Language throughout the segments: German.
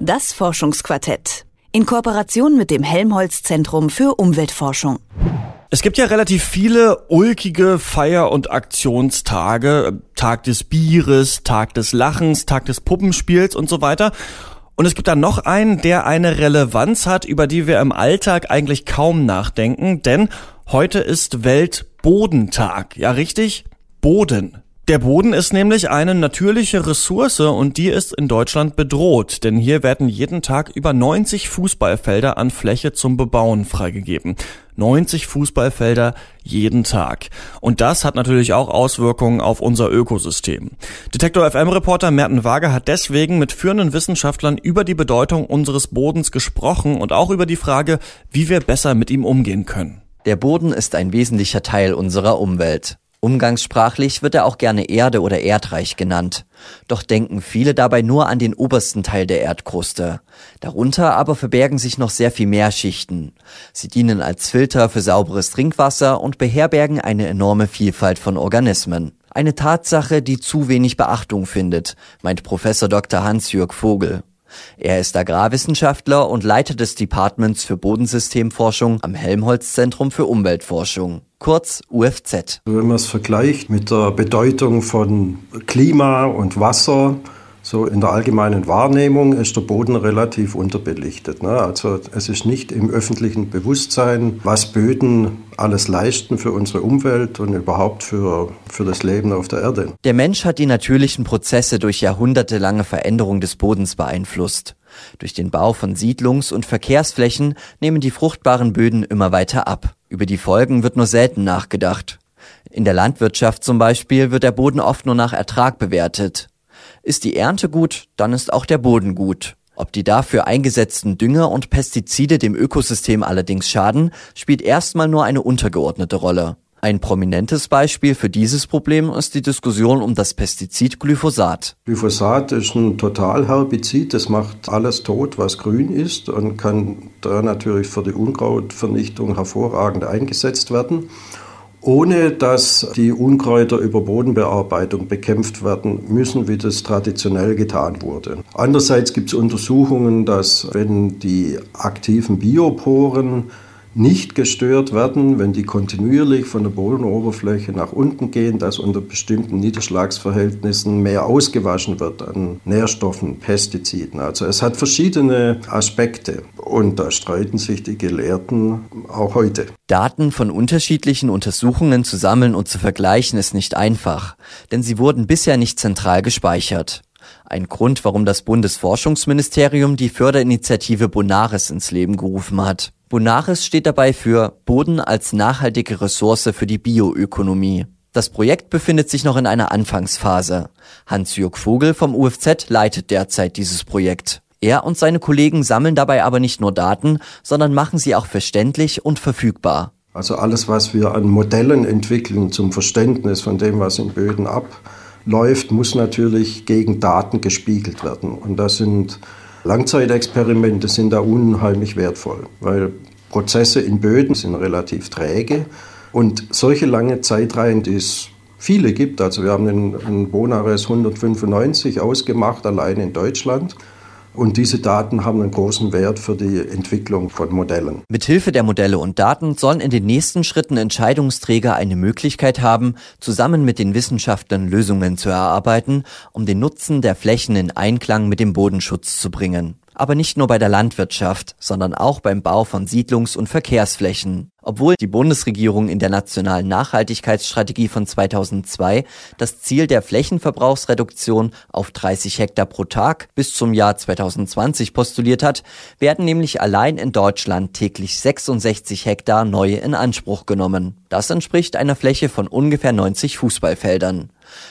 Das Forschungsquartett. In Kooperation mit dem Helmholtz Zentrum für Umweltforschung. Es gibt ja relativ viele ulkige Feier- und Aktionstage. Tag des Bieres, Tag des Lachens, Tag des Puppenspiels und so weiter. Und es gibt da noch einen, der eine Relevanz hat, über die wir im Alltag eigentlich kaum nachdenken, denn heute ist Weltbodentag. Ja, richtig? Boden. Der Boden ist nämlich eine natürliche Ressource und die ist in Deutschland bedroht, denn hier werden jeden Tag über 90 Fußballfelder an Fläche zum Bebauen freigegeben. 90 Fußballfelder jeden Tag. Und das hat natürlich auch Auswirkungen auf unser Ökosystem. Detektor FM Reporter Merten Wager hat deswegen mit führenden Wissenschaftlern über die Bedeutung unseres Bodens gesprochen und auch über die Frage, wie wir besser mit ihm umgehen können. Der Boden ist ein wesentlicher Teil unserer Umwelt. Umgangssprachlich wird er auch gerne Erde oder Erdreich genannt. Doch denken viele dabei nur an den obersten Teil der Erdkruste. Darunter aber verbergen sich noch sehr viel mehr Schichten. Sie dienen als Filter für sauberes Trinkwasser und beherbergen eine enorme Vielfalt von Organismen. Eine Tatsache, die zu wenig Beachtung findet, meint Professor Dr. Hans-Jürg Vogel. Er ist Agrarwissenschaftler und Leiter des Departments für Bodensystemforschung am Helmholtz Zentrum für Umweltforschung, kurz UFZ. Wenn man es vergleicht mit der Bedeutung von Klima und Wasser, so in der allgemeinen Wahrnehmung ist der Boden relativ unterbelichtet. Ne? Also es ist nicht im öffentlichen Bewusstsein, was Böden alles leisten für unsere Umwelt und überhaupt für, für das Leben auf der Erde. Der Mensch hat die natürlichen Prozesse durch jahrhundertelange Veränderung des Bodens beeinflusst. Durch den Bau von Siedlungs- und Verkehrsflächen nehmen die fruchtbaren Böden immer weiter ab. Über die Folgen wird nur selten nachgedacht. In der Landwirtschaft zum Beispiel wird der Boden oft nur nach Ertrag bewertet. Ist die Ernte gut, dann ist auch der Boden gut. Ob die dafür eingesetzten Dünger und Pestizide dem Ökosystem allerdings schaden, spielt erstmal nur eine untergeordnete Rolle. Ein prominentes Beispiel für dieses Problem ist die Diskussion um das Pestizid Glyphosat. Glyphosat ist ein Totalherbizid, das macht alles tot, was grün ist und kann da natürlich für die Unkrautvernichtung hervorragend eingesetzt werden ohne dass die Unkräuter über Bodenbearbeitung bekämpft werden müssen, wie das traditionell getan wurde. Andererseits gibt es Untersuchungen, dass wenn die aktiven Bioporen nicht gestört werden, wenn die kontinuierlich von der Bodenoberfläche nach unten gehen, dass unter bestimmten Niederschlagsverhältnissen mehr ausgewaschen wird an Nährstoffen, Pestiziden. Also es hat verschiedene Aspekte und da streiten sich die Gelehrten auch heute. Daten von unterschiedlichen Untersuchungen zu sammeln und zu vergleichen ist nicht einfach, denn sie wurden bisher nicht zentral gespeichert. Ein Grund, warum das Bundesforschungsministerium die Förderinitiative Bonaris ins Leben gerufen hat. Bonaris steht dabei für Boden als nachhaltige Ressource für die Bioökonomie. Das Projekt befindet sich noch in einer Anfangsphase. Hans-Jürg Vogel vom UFZ leitet derzeit dieses Projekt. Er und seine Kollegen sammeln dabei aber nicht nur Daten, sondern machen sie auch verständlich und verfügbar. Also alles, was wir an Modellen entwickeln zum Verständnis von dem, was in Böden abläuft, muss natürlich gegen Daten gespiegelt werden. Und das sind Langzeitexperimente sind da unheimlich wertvoll, weil Prozesse in Böden sind relativ träge und solche lange Zeitreihen, die es viele gibt, also wir haben den Bonares 195 ausgemacht, allein in Deutschland. Und diese Daten haben einen großen Wert für die Entwicklung von Modellen. Mithilfe der Modelle und Daten sollen in den nächsten Schritten Entscheidungsträger eine Möglichkeit haben, zusammen mit den Wissenschaftlern Lösungen zu erarbeiten, um den Nutzen der Flächen in Einklang mit dem Bodenschutz zu bringen aber nicht nur bei der Landwirtschaft, sondern auch beim Bau von Siedlungs- und Verkehrsflächen. Obwohl die Bundesregierung in der nationalen Nachhaltigkeitsstrategie von 2002 das Ziel der Flächenverbrauchsreduktion auf 30 Hektar pro Tag bis zum Jahr 2020 postuliert hat, werden nämlich allein in Deutschland täglich 66 Hektar neu in Anspruch genommen. Das entspricht einer Fläche von ungefähr 90 Fußballfeldern.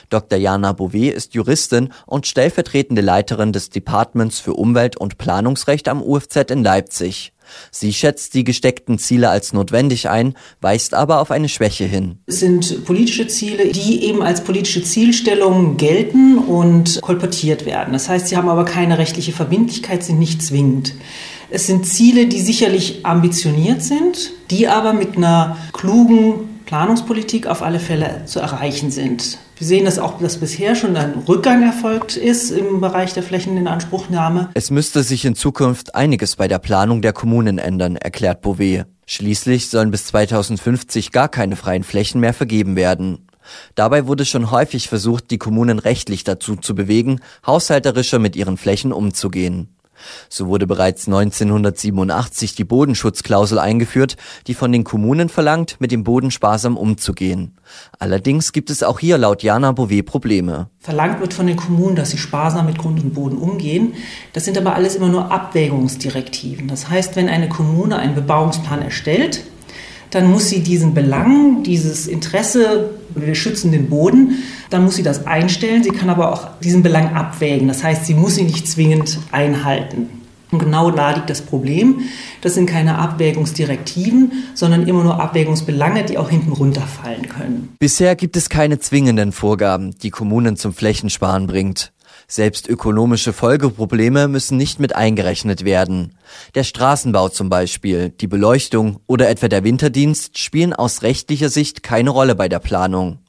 Dr. Jana Bouvet ist Juristin und stellvertretende Leiterin des Departments für Umwelt- und Planungsrecht am UFZ in Leipzig. Sie schätzt die gesteckten Ziele als notwendig ein, weist aber auf eine Schwäche hin. Es sind politische Ziele, die eben als politische Zielstellung gelten und kolportiert werden. Das heißt, sie haben aber keine rechtliche Verbindlichkeit, sind nicht zwingend. Es sind Ziele, die sicherlich ambitioniert sind, die aber mit einer klugen Planungspolitik auf alle Fälle zu erreichen sind. Wir sehen das auch, dass bisher schon ein Rückgang erfolgt ist im Bereich der Flächeninanspruchnahme. Es müsste sich in Zukunft einiges bei der Planung der Kommunen ändern, erklärt Bouvet. Schließlich sollen bis 2050 gar keine freien Flächen mehr vergeben werden. Dabei wurde schon häufig versucht, die Kommunen rechtlich dazu zu bewegen, haushalterischer mit ihren Flächen umzugehen. So wurde bereits 1987 die Bodenschutzklausel eingeführt, die von den Kommunen verlangt, mit dem Boden sparsam umzugehen. Allerdings gibt es auch hier laut Jana Bouvet Probleme. Verlangt wird von den Kommunen, dass sie sparsam mit Grund und Boden umgehen. Das sind aber alles immer nur Abwägungsdirektiven. Das heißt, wenn eine Kommune einen Bebauungsplan erstellt, dann muss sie diesen Belang, dieses Interesse, wir schützen den Boden, dann muss sie das einstellen. Sie kann aber auch diesen Belang abwägen. Das heißt, sie muss ihn nicht zwingend einhalten. Und genau da liegt das Problem. Das sind keine Abwägungsdirektiven, sondern immer nur Abwägungsbelange, die auch hinten runterfallen können. Bisher gibt es keine zwingenden Vorgaben, die Kommunen zum Flächensparen bringt. Selbst ökonomische Folgeprobleme müssen nicht mit eingerechnet werden. Der Straßenbau zum Beispiel, die Beleuchtung oder etwa der Winterdienst spielen aus rechtlicher Sicht keine Rolle bei der Planung.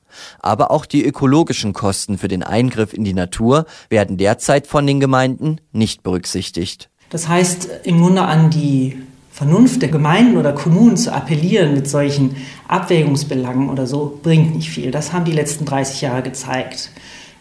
Aber auch die ökologischen Kosten für den Eingriff in die Natur werden derzeit von den Gemeinden nicht berücksichtigt. Das heißt, im Grunde an die Vernunft der Gemeinden oder Kommunen zu appellieren mit solchen Abwägungsbelangen oder so, bringt nicht viel. Das haben die letzten 30 Jahre gezeigt.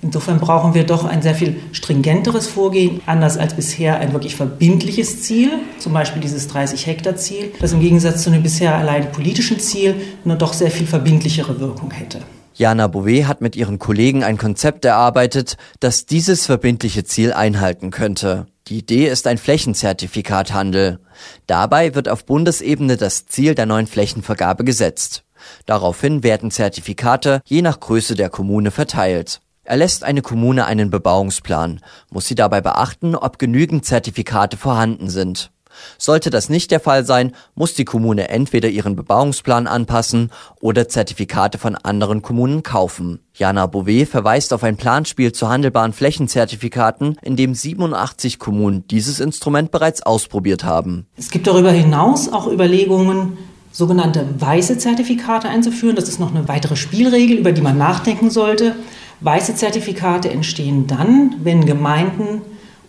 Insofern brauchen wir doch ein sehr viel stringenteres Vorgehen, anders als bisher ein wirklich verbindliches Ziel, zum Beispiel dieses 30-Hektar-Ziel, das im Gegensatz zu dem bisher allein politischen Ziel nur doch sehr viel verbindlichere Wirkung hätte. Jana Bouvet hat mit ihren Kollegen ein Konzept erarbeitet, das dieses verbindliche Ziel einhalten könnte. Die Idee ist ein Flächenzertifikathandel. Dabei wird auf Bundesebene das Ziel der neuen Flächenvergabe gesetzt. Daraufhin werden Zertifikate je nach Größe der Kommune verteilt. Erlässt eine Kommune einen Bebauungsplan, muss sie dabei beachten, ob genügend Zertifikate vorhanden sind. Sollte das nicht der Fall sein, muss die Kommune entweder ihren Bebauungsplan anpassen oder Zertifikate von anderen Kommunen kaufen. Jana Bouvet verweist auf ein Planspiel zu handelbaren Flächenzertifikaten, in dem 87 Kommunen dieses Instrument bereits ausprobiert haben. Es gibt darüber hinaus auch Überlegungen, sogenannte weiße Zertifikate einzuführen. Das ist noch eine weitere Spielregel, über die man nachdenken sollte. Weiße Zertifikate entstehen dann, wenn Gemeinden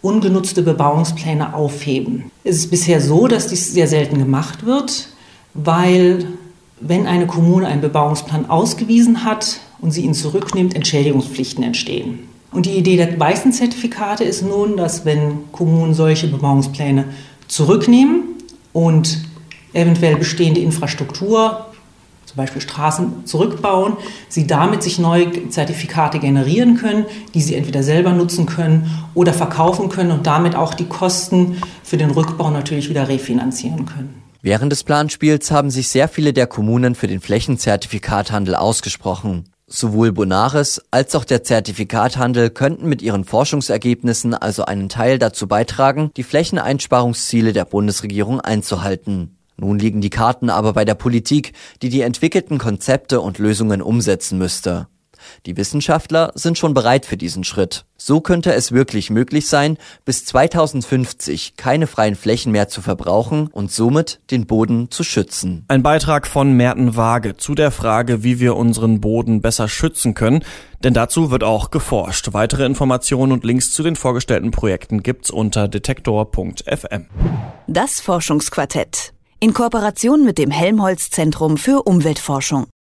ungenutzte Bebauungspläne aufheben. Es ist bisher so, dass dies sehr selten gemacht wird, weil wenn eine Kommune einen Bebauungsplan ausgewiesen hat und sie ihn zurücknimmt, Entschädigungspflichten entstehen. Und die Idee der weißen Zertifikate ist nun, dass wenn Kommunen solche Bebauungspläne zurücknehmen und eventuell bestehende Infrastruktur Beispiel Straßen zurückbauen, sie damit sich neue Zertifikate generieren können, die sie entweder selber nutzen können oder verkaufen können und damit auch die Kosten für den Rückbau natürlich wieder refinanzieren können. Während des Planspiels haben sich sehr viele der Kommunen für den Flächenzertifikathandel ausgesprochen. Sowohl Bonaris als auch der Zertifikathandel könnten mit ihren Forschungsergebnissen also einen Teil dazu beitragen, die Flächeneinsparungsziele der Bundesregierung einzuhalten. Nun liegen die Karten aber bei der Politik, die die entwickelten Konzepte und Lösungen umsetzen müsste. Die Wissenschaftler sind schon bereit für diesen Schritt. So könnte es wirklich möglich sein, bis 2050 keine freien Flächen mehr zu verbrauchen und somit den Boden zu schützen. Ein Beitrag von Merten Waage zu der Frage, wie wir unseren Boden besser schützen können. Denn dazu wird auch geforscht. Weitere Informationen und Links zu den vorgestellten Projekten gibt's unter detektor.fm. Das Forschungsquartett in Kooperation mit dem Helmholtz Zentrum für Umweltforschung.